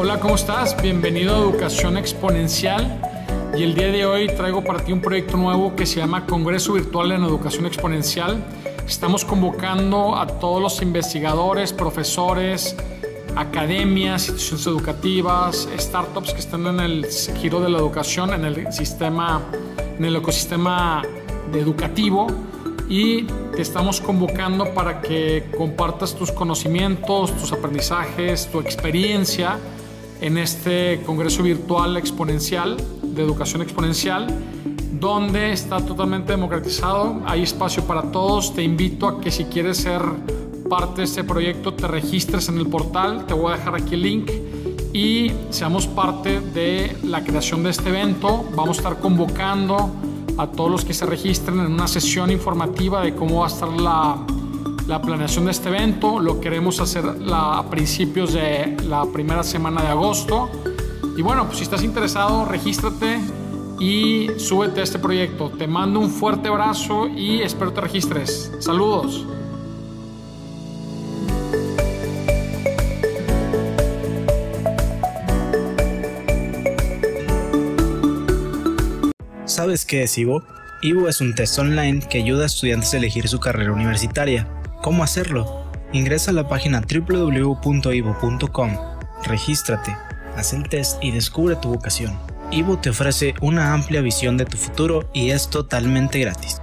Hola, ¿cómo estás? Bienvenido a Educación Exponencial. Y el día de hoy traigo para ti un proyecto nuevo que se llama Congreso Virtual en Educación Exponencial. Estamos convocando a todos los investigadores, profesores, academias, instituciones educativas, startups que están en el giro de la educación, en el sistema, en el ecosistema educativo y te estamos convocando para que compartas tus conocimientos, tus aprendizajes, tu experiencia en este Congreso Virtual Exponencial de Educación Exponencial, donde está totalmente democratizado, hay espacio para todos, te invito a que si quieres ser parte de este proyecto te registres en el portal, te voy a dejar aquí el link. Y seamos parte de la creación de este evento, vamos a estar convocando a todos los que se registren en una sesión informativa de cómo va a estar la la planeación de este evento. Lo queremos hacer a principios de la primera semana de agosto. Y bueno, pues si estás interesado, regístrate y súbete a este proyecto. Te mando un fuerte abrazo y espero te registres. Saludos. ¿Sabes qué es Ivo? Ivo es un test online que ayuda a estudiantes a elegir su carrera universitaria. ¿Cómo hacerlo? Ingresa a la página www.ivo.com, regístrate, haz el test y descubre tu vocación. Ivo te ofrece una amplia visión de tu futuro y es totalmente gratis.